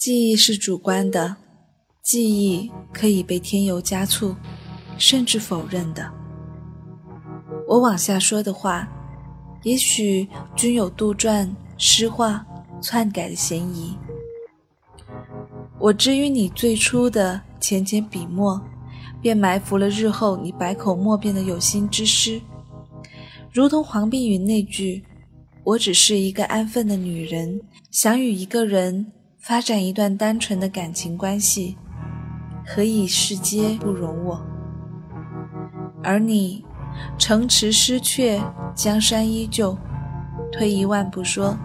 记忆是主观的，记忆可以被添油加醋，甚至否认的。我往下说的话，也许均有杜撰、诗化、篡改的嫌疑。我之于你最初的浅浅笔墨，便埋伏了日后你百口莫辩的有心之失，如同黄碧云那句：“我只是一个安分的女人，想与一个人。”发展一段单纯的感情关系，何以世间不容我？而你，城池失却，江山依旧。退一万步说，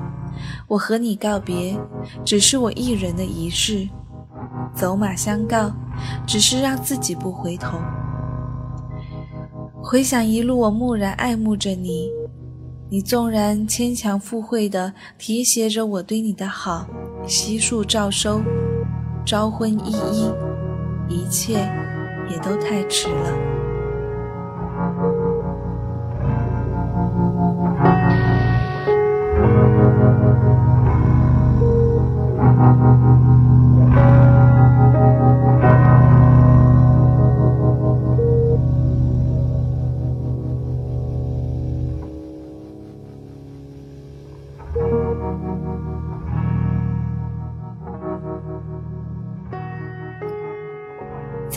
我和你告别，只是我一人的仪式；走马相告，只是让自己不回头。回想一路，我蓦然爱慕着你，你纵然牵强附会的提携着我对你的好。悉数照收，招婚依依，一切也都太迟了。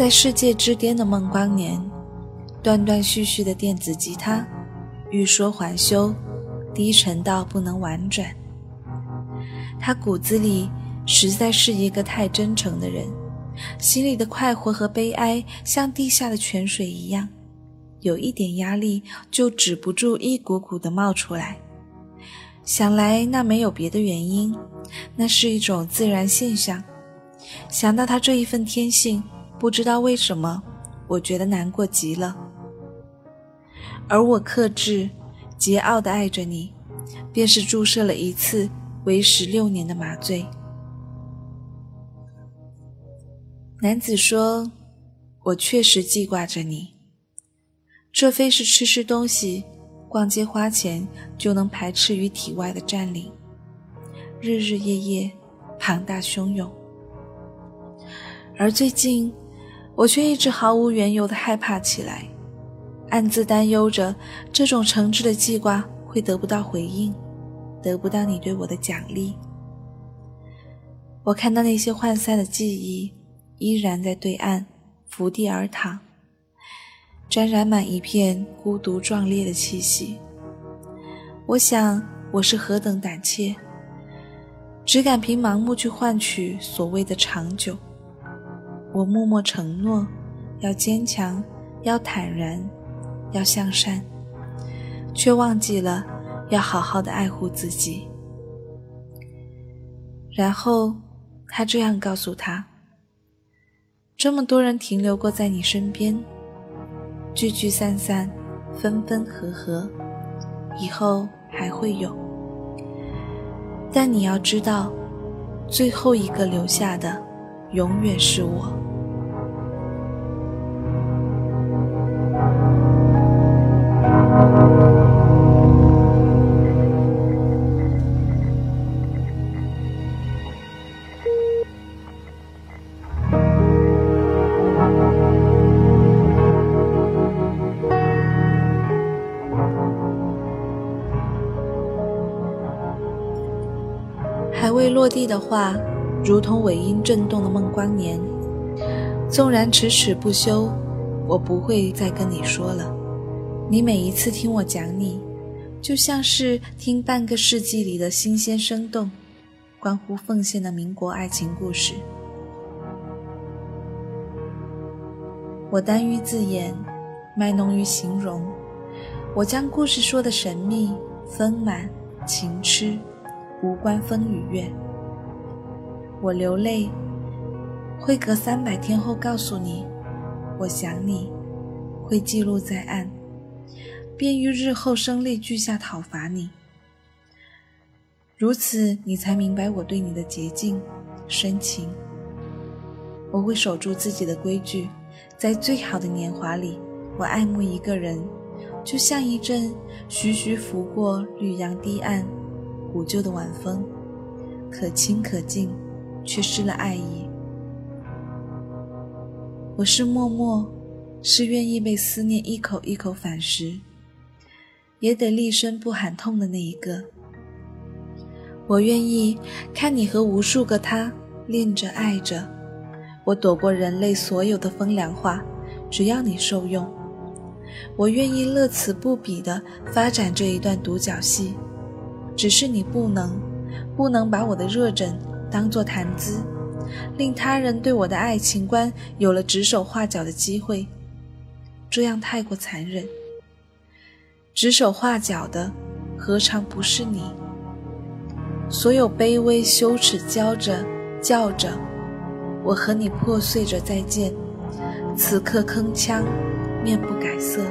在世界之巅的梦光年，断断续续的电子吉他，欲说还休，低沉到不能婉转。他骨子里实在是一个太真诚的人，心里的快活和悲哀像地下的泉水一样，有一点压力就止不住一股股的冒出来。想来那没有别的原因，那是一种自然现象。想到他这一份天性。不知道为什么，我觉得难过极了。而我克制、桀骜地爱着你，便是注射了一次为时六年的麻醉。男子说：“我确实记挂着你，这非是吃吃东西、逛街花钱就能排斥于体外的占领，日日夜夜，庞大汹涌。而最近。”我却一直毫无缘由的害怕起来，暗自担忧着这种诚挚的记挂会得不到回应，得不到你对我的奖励。我看到那些涣散的记忆依然在对岸伏地而躺，沾染满一片孤独壮烈的气息。我想我是何等胆怯，只敢凭盲目去换取所谓的长久。我默默承诺，要坚强，要坦然，要向善，却忘记了要好好的爱护自己。然后他这样告诉他：“这么多人停留过在你身边，聚聚散散，分分合合，以后还会有。但你要知道，最后一个留下的。”永远是我。还未落地的话。如同尾音震动的梦光年，纵然迟迟不休，我不会再跟你说了。你每一次听我讲你，就像是听半个世纪里的新鲜生动、关乎奉献的民国爱情故事。我耽于字眼，卖弄于形容，我将故事说的神秘、丰满、情痴，无关风与月。我流泪，会隔三百天后告诉你，我想你，会记录在案，便于日后声泪俱下讨伐你。如此，你才明白我对你的洁净、深情。我会守住自己的规矩，在最好的年华里，我爱慕一个人，就像一阵徐徐拂过绿杨堤岸、古旧的晚风，可亲可敬，却失了爱意。我是默默，是愿意被思念一口一口反噬，也得厉声不喊痛的那一个。我愿意看你和无数个他恋着爱着，我躲过人类所有的风凉话，只要你受用。我愿意乐此不彼地发展这一段独角戏，只是你不能，不能把我的热枕当作谈资，令他人对我的爱情观有了指手画脚的机会，这样太过残忍。指手画脚的，何尝不是你？所有卑微羞耻，叫着叫着，我和你破碎着再见。此刻铿锵，面不改色。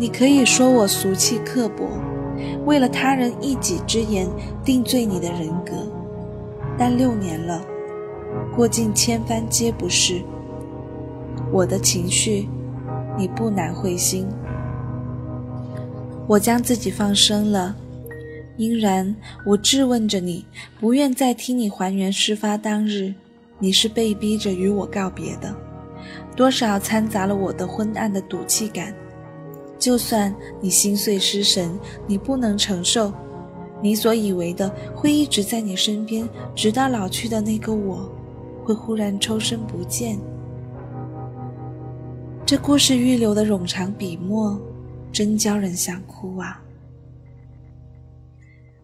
你可以说我俗气刻薄，为了他人一己之言定罪你的人格，但六年了，过尽千帆皆不是。我的情绪，你不难会心。我将自己放生了，因然我质问着你，不愿再听你还原事发当日，你是被逼着与我告别的，多少掺杂了我的昏暗的赌气感。就算你心碎失神，你不能承受，你所以为的会一直在你身边，直到老去的那个我，会忽然抽身不见。这故事预留的冗长笔墨，真叫人想哭啊！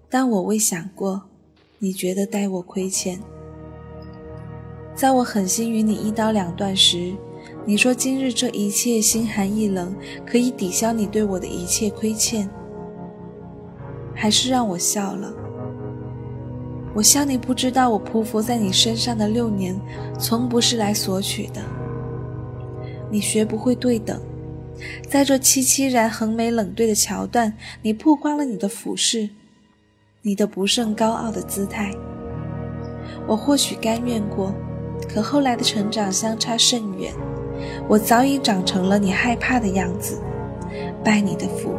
但我未想过，你觉得待我亏欠，在我狠心与你一刀两断时。你说今日这一切心寒意冷，可以抵消你对我的一切亏欠，还是让我笑了。我笑你不知道，我匍匐在你身上的六年，从不是来索取的。你学不会对等，在这凄凄然横眉冷对的桥段，你曝光了你的俯视，你的不胜高傲的姿态。我或许甘愿过，可后来的成长相差甚远。我早已长成了你害怕的样子，拜你的福。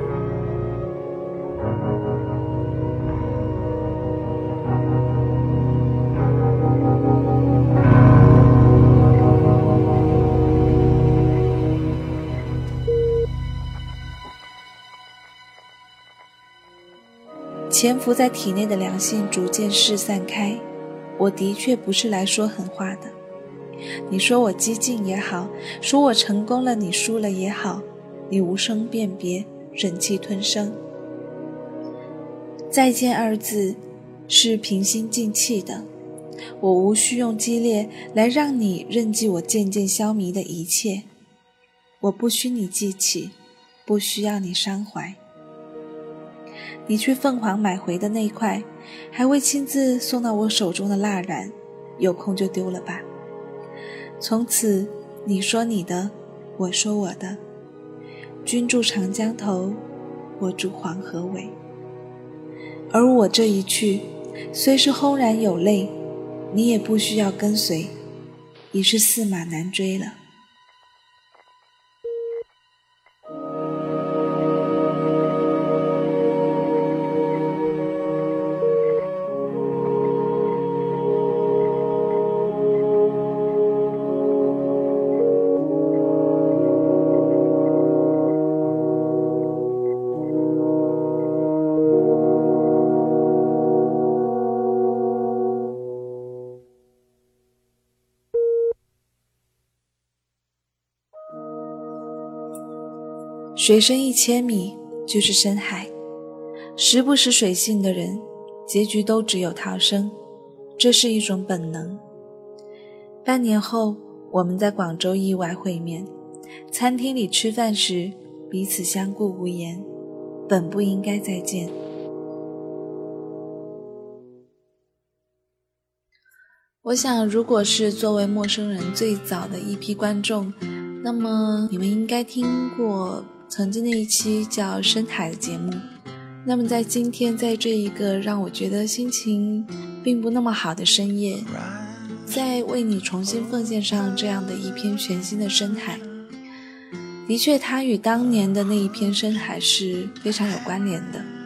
潜伏在体内的良性逐渐释散开，我的确不是来说狠话的。你说我激进也好，说我成功了你输了也好，你无声辨别，忍气吞声。再见二字是平心静气的，我无需用激烈来让你认记我渐渐消弭的一切，我不需你记起，不需要你伤怀。你去凤凰买回的那块，还未亲自送到我手中的蜡染，有空就丢了吧。从此，你说你的，我说我的。君住长江头，我住黄河尾。而我这一去，虽是轰然有泪，你也不需要跟随，已是驷马难追了。水深一千米就是深海，时不时水性的人，结局都只有逃生，这是一种本能。半年后，我们在广州意外会面，餐厅里吃饭时，彼此相顾无言，本不应该再见。我想，如果是作为陌生人最早的一批观众，那么你们应该听过曾经的一期叫《深海》的节目。那么在今天，在这一个让我觉得心情并不那么好的深夜，再为你重新奉献上这样的一篇全新的《深海》，的确，它与当年的那一篇《深海》是非常有关联的。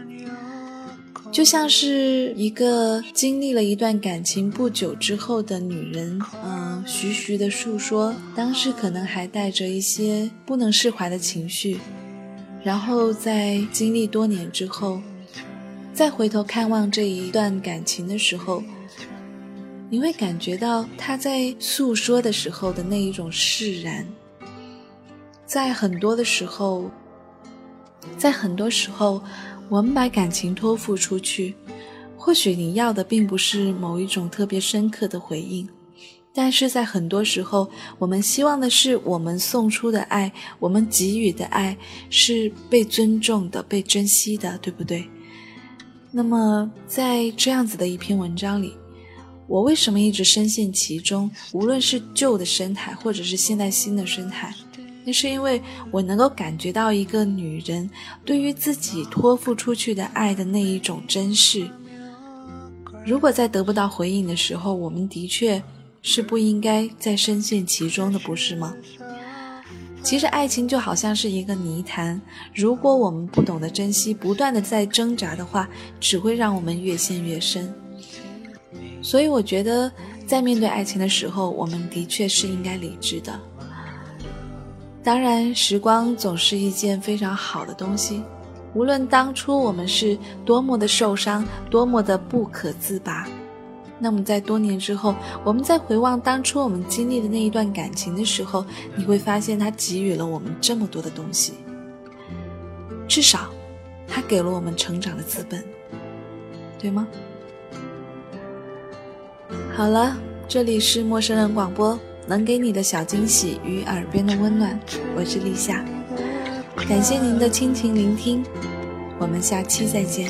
就像是一个经历了一段感情不久之后的女人，嗯，徐徐的诉说当时可能还带着一些不能释怀的情绪，然后在经历多年之后，再回头看望这一段感情的时候，你会感觉到她在诉说的时候的那一种释然，在很多的时候，在很多时候。我们把感情托付出去，或许你要的并不是某一种特别深刻的回应，但是在很多时候，我们希望的是我们送出的爱，我们给予的爱是被尊重的、被珍惜的，对不对？那么在这样子的一篇文章里，我为什么一直深陷其中？无论是旧的生态，或者是现在新的生态。那是因为我能够感觉到一个女人对于自己托付出去的爱的那一种珍视。如果在得不到回应的时候，我们的确是不应该再深陷其中的，不是吗？其实爱情就好像是一个泥潭，如果我们不懂得珍惜，不断的在挣扎的话，只会让我们越陷越深。所以我觉得，在面对爱情的时候，我们的确是应该理智的。当然，时光总是一件非常好的东西。无论当初我们是多么的受伤，多么的不可自拔，那么在多年之后，我们在回望当初我们经历的那一段感情的时候，你会发现它给予了我们这么多的东西。至少，它给了我们成长的资本，对吗？好了，这里是陌生人广播。能给你的小惊喜与耳边的温暖，我是立夏，感谢您的倾情聆听，我们下期再见。